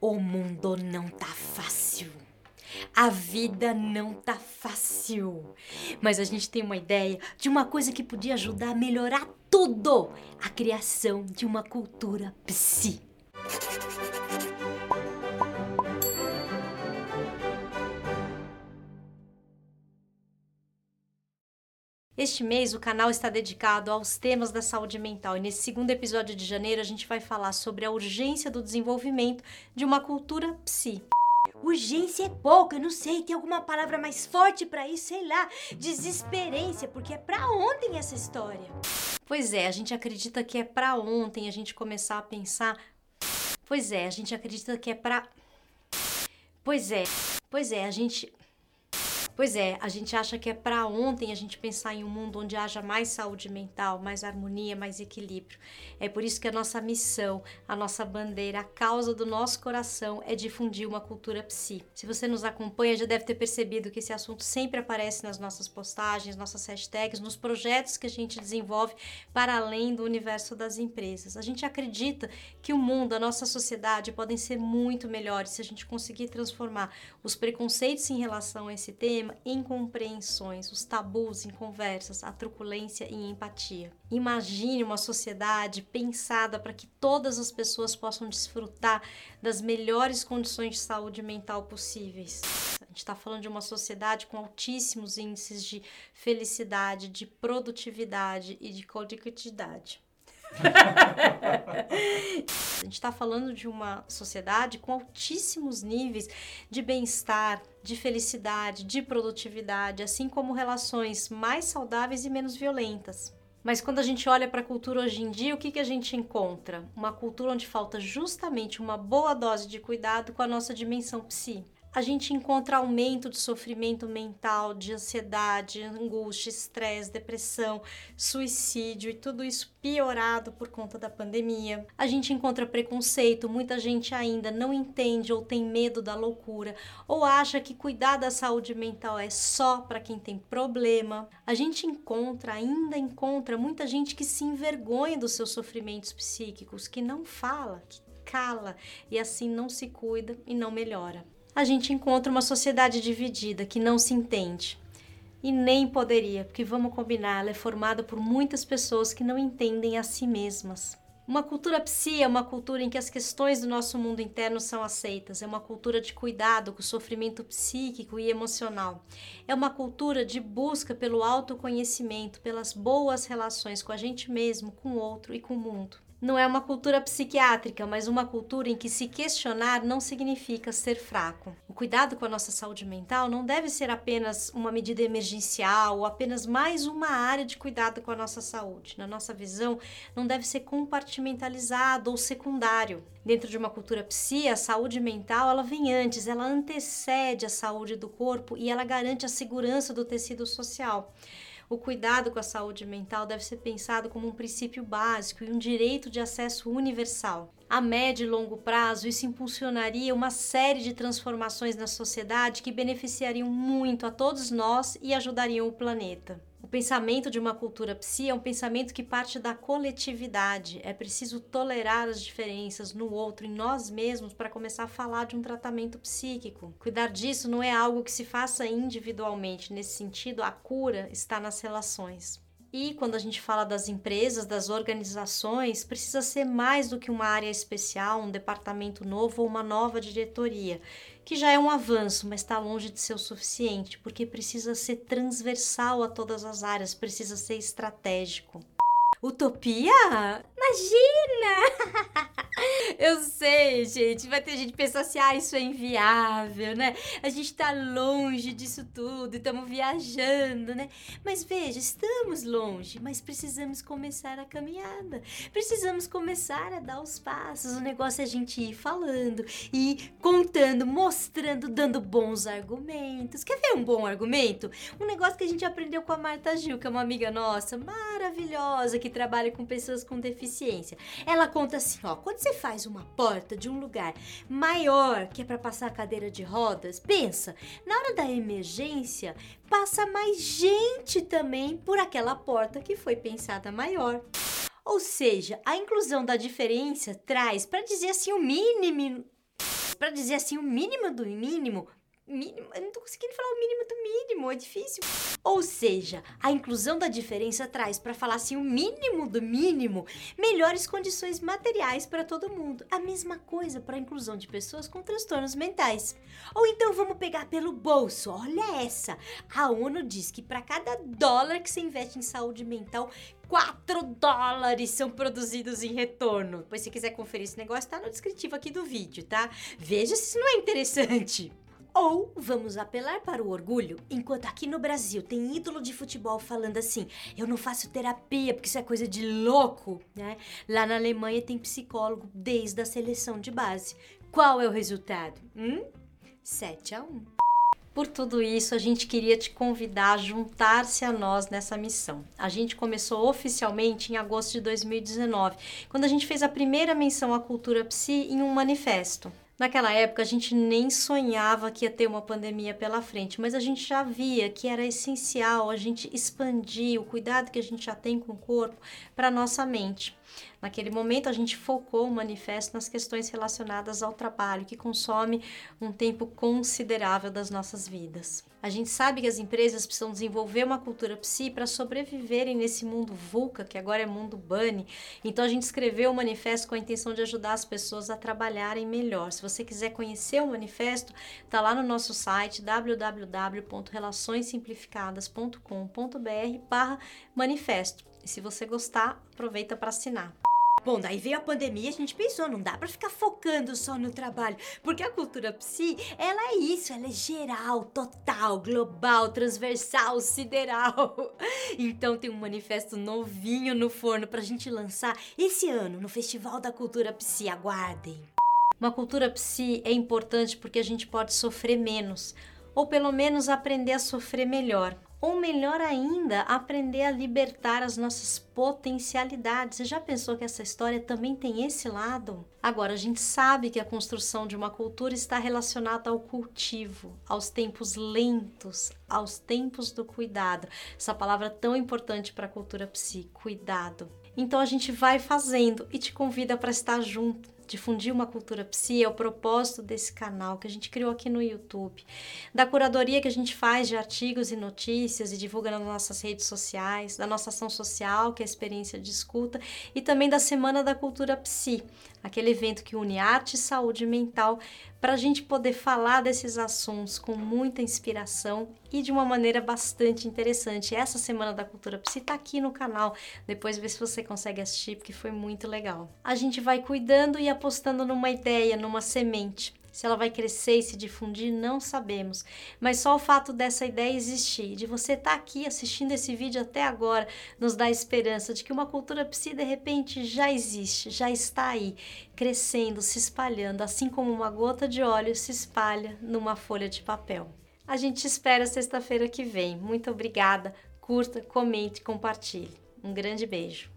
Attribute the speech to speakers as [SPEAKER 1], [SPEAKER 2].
[SPEAKER 1] O mundo não tá fácil. A vida não tá fácil. Mas a gente tem uma ideia de uma coisa que podia ajudar a melhorar tudo: a criação de uma cultura psi. Este mês o canal está dedicado aos temas da saúde mental e nesse segundo episódio de janeiro a gente vai falar sobre a urgência do desenvolvimento de uma cultura psi.
[SPEAKER 2] Urgência é pouco, eu não sei, tem alguma palavra mais forte para isso, sei lá, desesperência, porque é para ontem essa história.
[SPEAKER 1] Pois é, a gente acredita que é para ontem a gente começar a pensar. Pois é, a gente acredita que é para Pois é, pois é, a gente Pois é, a gente acha que é para ontem a gente pensar em um mundo onde haja mais saúde mental, mais harmonia, mais equilíbrio. É por isso que a nossa missão, a nossa bandeira, a causa do nosso coração é difundir uma cultura psi. Se você nos acompanha, já deve ter percebido que esse assunto sempre aparece nas nossas postagens, nossas hashtags, nos projetos que a gente desenvolve para além do universo das empresas. A gente acredita que o mundo, a nossa sociedade podem ser muito melhores se a gente conseguir transformar os preconceitos em relação a esse tema incompreensões, os tabus em conversas, a truculência em empatia. Imagine uma sociedade pensada para que todas as pessoas possam desfrutar das melhores condições de saúde mental possíveis. A gente está falando de uma sociedade com altíssimos índices de felicidade, de produtividade e de conectividade. A gente está falando de uma sociedade com altíssimos níveis de bem-estar, de felicidade, de produtividade, assim como relações mais saudáveis e menos violentas. Mas quando a gente olha para a cultura hoje em dia, o que, que a gente encontra? Uma cultura onde falta justamente uma boa dose de cuidado com a nossa dimensão psi a gente encontra aumento de sofrimento mental, de ansiedade, angústia, estresse, depressão, suicídio e tudo isso piorado por conta da pandemia. A gente encontra preconceito, muita gente ainda não entende ou tem medo da loucura ou acha que cuidar da saúde mental é só para quem tem problema. A gente encontra, ainda encontra muita gente que se envergonha dos seus sofrimentos psíquicos, que não fala, que cala e assim não se cuida e não melhora a gente encontra uma sociedade dividida que não se entende. E nem poderia, porque vamos combinar, ela é formada por muitas pessoas que não entendem a si mesmas. Uma cultura psi é uma cultura em que as questões do nosso mundo interno são aceitas. É uma cultura de cuidado com o sofrimento psíquico e emocional. É uma cultura de busca pelo autoconhecimento, pelas boas relações com a gente mesmo, com o outro e com o mundo. Não é uma cultura psiquiátrica, mas uma cultura em que se questionar não significa ser fraco. O cuidado com a nossa saúde mental não deve ser apenas uma medida emergencial ou apenas mais uma área de cuidado com a nossa saúde. Na nossa visão, não deve ser compartimentalizado ou secundário. Dentro de uma cultura psi, a saúde mental ela vem antes, ela antecede a saúde do corpo e ela garante a segurança do tecido social. O cuidado com a saúde mental deve ser pensado como um princípio básico e um direito de acesso universal. A médio e longo prazo, isso impulsionaria uma série de transformações na sociedade que beneficiariam muito a todos nós e ajudariam o planeta pensamento de uma cultura psi é um pensamento que parte da coletividade. É preciso tolerar as diferenças no outro, em nós mesmos, para começar a falar de um tratamento psíquico. Cuidar disso não é algo que se faça individualmente. Nesse sentido, a cura está nas relações. E quando a gente fala das empresas, das organizações, precisa ser mais do que uma área especial, um departamento novo ou uma nova diretoria, que já é um avanço, mas está longe de ser o suficiente, porque precisa ser transversal a todas as áreas, precisa ser estratégico.
[SPEAKER 2] Utopia? Imagina! Eu sei, gente. Vai ter gente pensando assim, ah, isso é inviável, né? A gente tá longe disso tudo, estamos viajando, né? Mas veja, estamos longe, mas precisamos começar a caminhada. Precisamos começar a dar os passos. O negócio é a gente ir falando, e contando, mostrando, dando bons argumentos. Quer ver um bom argumento? Um negócio que a gente aprendeu com a Marta Gil, que é uma amiga nossa, maravilhosa, que trabalha com pessoas com deficiência. Ela conta assim, ó, quando você faz uma porta de um lugar maior que é para passar a cadeira de rodas, pensa, na hora da emergência, passa mais gente também por aquela porta que foi pensada maior. Ou seja, a inclusão da diferença traz, para dizer assim, o mínimo para dizer assim o mínimo do mínimo, mínimo, eu não tô conseguindo falar o mínimo do mínimo, é difícil. Ou seja, a inclusão da diferença traz, para falar assim, o mínimo do mínimo, melhores condições materiais para todo mundo. A mesma coisa para a inclusão de pessoas com transtornos mentais. Ou então vamos pegar pelo bolso. Olha essa. A ONU diz que para cada dólar que você investe em saúde mental, 4 dólares são produzidos em retorno. Pois se quiser conferir esse negócio, tá no descritivo aqui do vídeo, tá? Veja se isso não é interessante. Ou vamos apelar para o orgulho, enquanto aqui no Brasil tem ídolo de futebol falando assim: eu não faço terapia porque isso é coisa de louco, né? Lá na Alemanha tem psicólogo desde a seleção de base. Qual é o resultado? Hum? 7 a 1.
[SPEAKER 1] Por tudo isso, a gente queria te convidar a juntar-se a nós nessa missão. A gente começou oficialmente em agosto de 2019, quando a gente fez a primeira menção à cultura psi em um manifesto. Naquela época a gente nem sonhava que ia ter uma pandemia pela frente, mas a gente já via que era essencial a gente expandir o cuidado que a gente já tem com o corpo para nossa mente. Naquele momento, a gente focou o manifesto nas questões relacionadas ao trabalho, que consome um tempo considerável das nossas vidas. A gente sabe que as empresas precisam desenvolver uma cultura psi para sobreviverem nesse mundo VUCA, que agora é mundo bunny. Então a gente escreveu o manifesto com a intenção de ajudar as pessoas a trabalharem melhor. Se você quiser conhecer o manifesto, está lá no nosso site www.relaçõessimplificadas.com.br/manifesto. E se você gostar, aproveita para assinar.
[SPEAKER 2] Bom, daí veio a pandemia, a gente pensou, não dá para ficar focando só no trabalho, porque a cultura psi, ela é isso, ela é geral, total, global, transversal, sideral. Então tem um manifesto novinho no forno pra gente lançar esse ano no Festival da Cultura Psi, aguardem.
[SPEAKER 1] Uma cultura psi é importante porque a gente pode sofrer menos, ou pelo menos aprender a sofrer melhor. Ou melhor ainda, aprender a libertar as nossas potencialidades. Você já pensou que essa história também tem esse lado? Agora, a gente sabe que a construção de uma cultura está relacionada ao cultivo, aos tempos lentos, aos tempos do cuidado. Essa palavra tão importante para a cultura psi, cuidado. Então a gente vai fazendo e te convida para estar junto difundir uma cultura psi é o propósito desse canal que a gente criou aqui no YouTube, da curadoria que a gente faz de artigos e notícias e divulga nas nossas redes sociais, da nossa ação social, que é a experiência de escuta, e também da Semana da Cultura Psi, aquele evento que une arte e saúde mental para a gente poder falar desses assuntos com muita inspiração e de uma maneira bastante interessante. Essa Semana da Cultura Psi está aqui no canal, depois vê se você consegue assistir, porque foi muito legal. A gente vai cuidando e apostando numa ideia, numa semente. Se ela vai crescer e se difundir, não sabemos. Mas só o fato dessa ideia existir, de você estar tá aqui assistindo esse vídeo até agora, nos dá esperança de que uma cultura psi de repente já existe, já está aí, crescendo, se espalhando, assim como uma gota de óleo se espalha numa folha de papel. A gente espera sexta-feira que vem. Muito obrigada. Curta, comente, compartilhe. Um grande beijo.